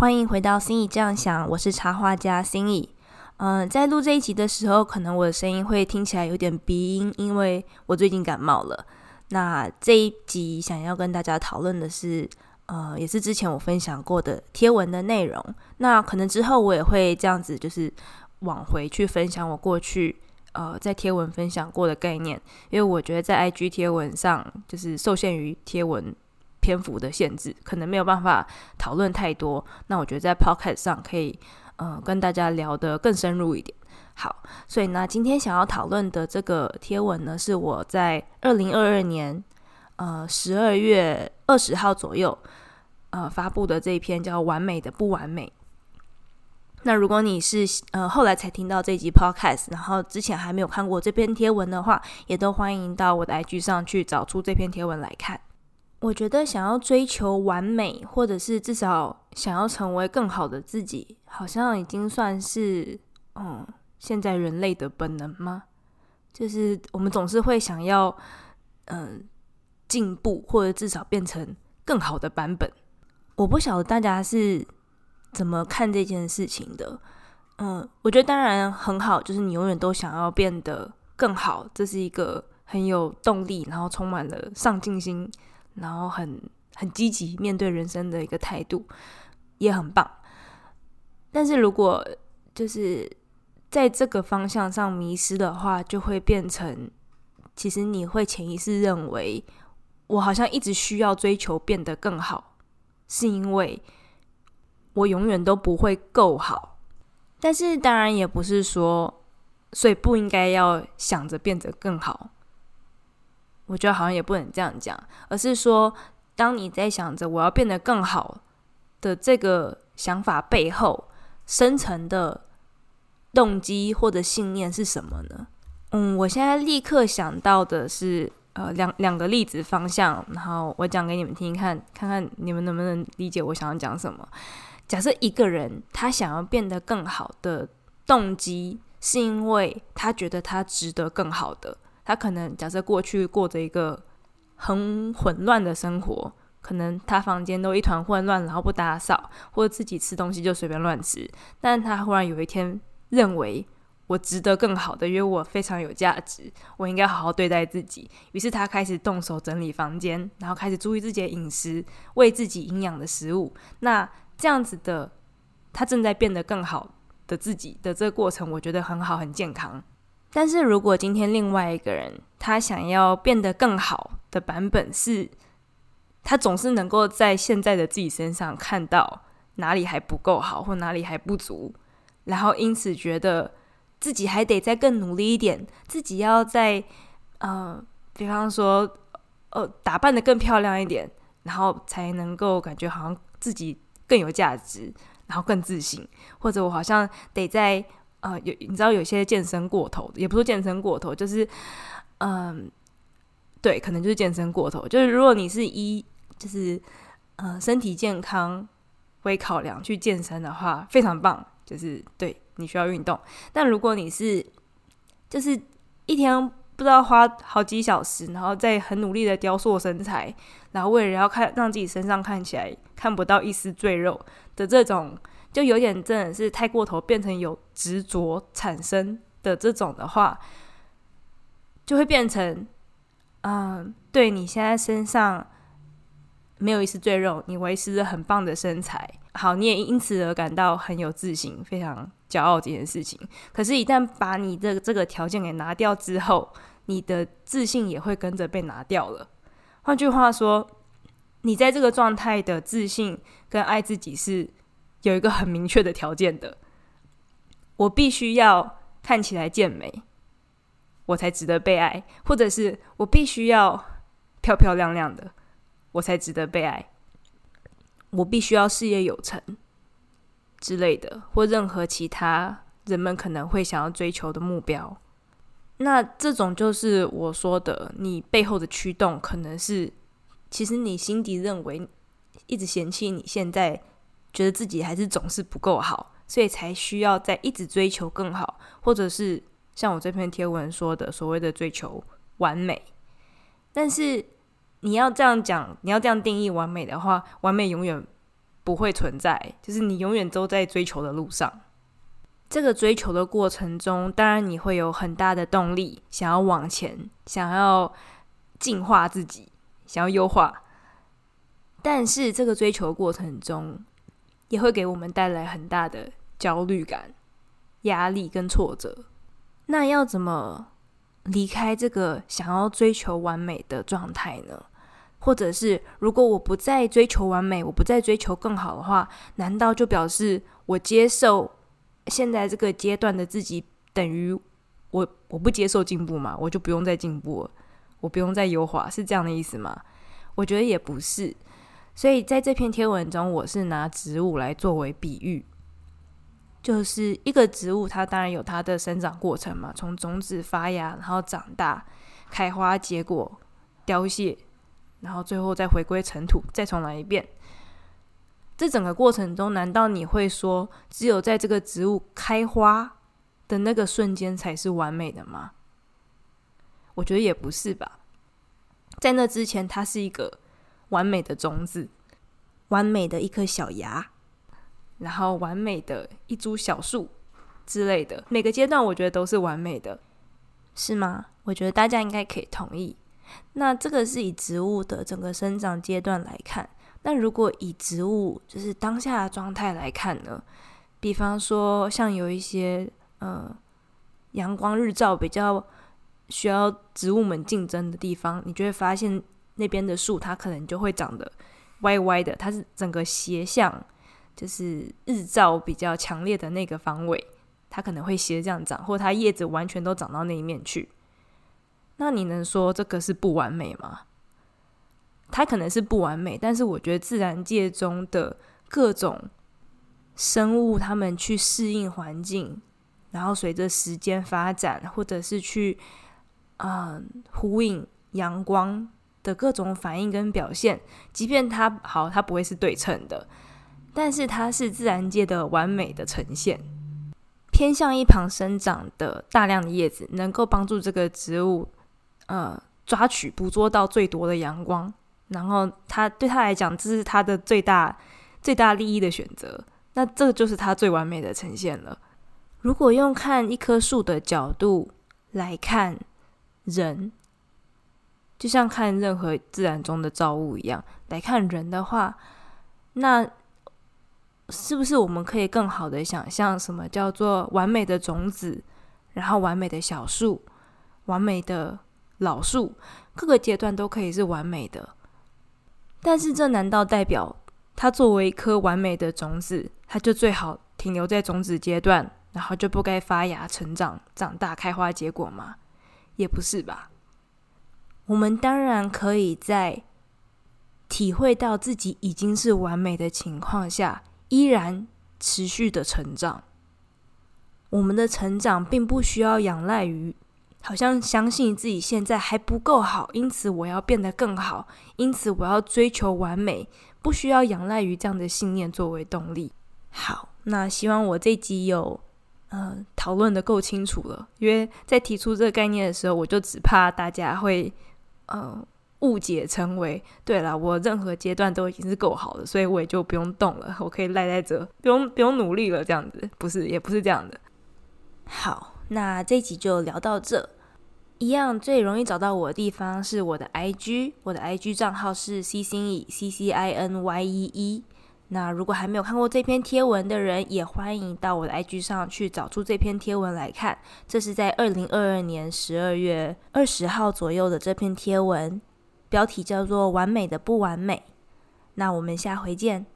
欢迎回到心意这样想，我是插画家心意。嗯，在录这一集的时候，可能我的声音会听起来有点鼻音，因为我最近感冒了。那这一集想要跟大家讨论的是，呃，也是之前我分享过的贴文的内容。那可能之后我也会这样子，就是往回去分享我过去呃在贴文分享过的概念，因为我觉得在 IG 贴文上就是受限于贴文篇幅的限制，可能没有办法讨论太多。那我觉得在 Podcast 上可以。嗯，跟大家聊得更深入一点。好，所以呢，今天想要讨论的这个贴文呢，是我在二零二二年呃十二月二十号左右呃发布的这一篇叫《完美的不完美》。那如果你是呃后来才听到这集 Podcast，然后之前还没有看过这篇贴文的话，也都欢迎到我的 IG 上去找出这篇贴文来看。我觉得想要追求完美，或者是至少想要成为更好的自己，好像已经算是嗯，现在人类的本能吗？就是我们总是会想要嗯进步，或者至少变成更好的版本。我不晓得大家是怎么看这件事情的。嗯，我觉得当然很好，就是你永远都想要变得更好，这是一个很有动力，然后充满了上进心。然后很很积极面对人生的一个态度也很棒，但是如果就是在这个方向上迷失的话，就会变成其实你会潜意识认为我好像一直需要追求变得更好，是因为我永远都不会够好。但是当然也不是说，所以不应该要想着变得更好。我觉得好像也不能这样讲，而是说，当你在想着我要变得更好的这个想法背后，深层的动机或者信念是什么呢？嗯，我现在立刻想到的是，呃，两两个例子方向，然后我讲给你们听，看看看你们能不能理解我想要讲什么。假设一个人他想要变得更好的动机，是因为他觉得他值得更好的。他可能假设过去过着一个很混乱的生活，可能他房间都一团混乱，然后不打扫，或者自己吃东西就随便乱吃。但他忽然有一天认为我值得更好的，因为我非常有价值，我应该好好对待自己。于是他开始动手整理房间，然后开始注意自己的饮食，喂自己营养的食物。那这样子的，他正在变得更好的自己的这个过程，我觉得很好，很健康。但是如果今天另外一个人他想要变得更好的版本是，他总是能够在现在的自己身上看到哪里还不够好或哪里还不足，然后因此觉得自己还得再更努力一点，自己要在呃，比方说呃打扮的更漂亮一点，然后才能够感觉好像自己更有价值，然后更自信，或者我好像得在。呃，有你知道有些健身过头，也不是健身过头，就是，嗯，对，可能就是健身过头。就是如果你是一，就是呃身体健康为考量去健身的话，非常棒，就是对你需要运动。但如果你是就是一天不知道花好几小时，然后在很努力的雕塑身材，然后为了要看让自己身上看起来看不到一丝赘肉的这种。就有点真的是太过头，变成有执着产生的这种的话，就会变成，嗯，对你现在身上没有一丝赘肉，你维持着很棒的身材，好，你也因此而感到很有自信，非常骄傲这件事情。可是，一旦把你的这个条件给拿掉之后，你的自信也会跟着被拿掉了。换句话说，你在这个状态的自信跟爱自己是。有一个很明确的条件的，我必须要看起来健美，我才值得被爱；或者是我必须要漂漂亮亮的，我才值得被爱；我必须要事业有成之类的，或任何其他人们可能会想要追求的目标。那这种就是我说的，你背后的驱动可能是，其实你心底认为一直嫌弃你现在。觉得自己还是总是不够好，所以才需要在一直追求更好，或者是像我这篇贴文说的所谓的追求完美。但是你要这样讲，你要这样定义完美的话，完美永远不会存在，就是你永远都在追求的路上。这个追求的过程中，当然你会有很大的动力，想要往前，想要进化自己，想要优化。但是这个追求过程中，也会给我们带来很大的焦虑感、压力跟挫折。那要怎么离开这个想要追求完美的状态呢？或者是如果我不再追求完美，我不再追求更好的话，难道就表示我接受现在这个阶段的自己等于我我不接受进步吗？我就不用再进步了，我不用再优化，是这样的意思吗？我觉得也不是。所以在这篇贴文中，我是拿植物来作为比喻，就是一个植物，它当然有它的生长过程嘛，从种子发芽，然后长大、开花、结果、凋谢。然后最后再回归尘土，再重来一遍。这整个过程中，难道你会说，只有在这个植物开花的那个瞬间才是完美的吗？我觉得也不是吧。在那之前，它是一个完美的种子，完美的一颗小芽，然后完美的一株小树之类的。每个阶段，我觉得都是完美的，是吗？我觉得大家应该可以同意。那这个是以植物的整个生长阶段来看，那如果以植物就是当下的状态来看呢？比方说，像有一些呃阳光日照比较需要植物们竞争的地方，你就会发现那边的树它可能就会长得歪歪的，它是整个斜向，就是日照比较强烈的那个方位，它可能会斜这样长，或它叶子完全都长到那一面去。那你能说这个是不完美吗？它可能是不完美，但是我觉得自然界中的各种生物，它们去适应环境，然后随着时间发展，或者是去嗯呼应阳光的各种反应跟表现，即便它好，它不会是对称的，但是它是自然界的完美的呈现。偏向一旁生长的大量的叶子，能够帮助这个植物。呃，抓取、捕捉到最多的阳光，然后他对他来讲，这是他的最大、最大利益的选择。那这就是他最完美的呈现了。如果用看一棵树的角度来看人，就像看任何自然中的造物一样来看人的话，那是不是我们可以更好的想象什么叫做完美的种子，然后完美的小树，完美的？老树各个阶段都可以是完美的，但是这难道代表它作为一颗完美的种子，它就最好停留在种子阶段，然后就不该发芽、成长、长大、开花、结果吗？也不是吧。我们当然可以在体会到自己已经是完美的情况下，依然持续的成长。我们的成长并不需要仰赖于。好像相信自己现在还不够好，因此我要变得更好，因此我要追求完美，不需要仰赖于这样的信念作为动力。好，那希望我这集有呃讨论的够清楚了，因为在提出这个概念的时候，我就只怕大家会呃误解成为对了，我任何阶段都已经是够好的，所以我也就不用动了，我可以赖在这，不用不用努力了，这样子不是，也不是这样的。好。那这集就聊到这，一样最容易找到我的地方是我的 IG，我的 IG 账号是 C 星 E C C I N Y E E。那如果还没有看过这篇贴文的人，也欢迎到我的 IG 上去找出这篇贴文来看。这是在二零二二年十二月二十号左右的这篇贴文，标题叫做《完美的不完美》。那我们下回见。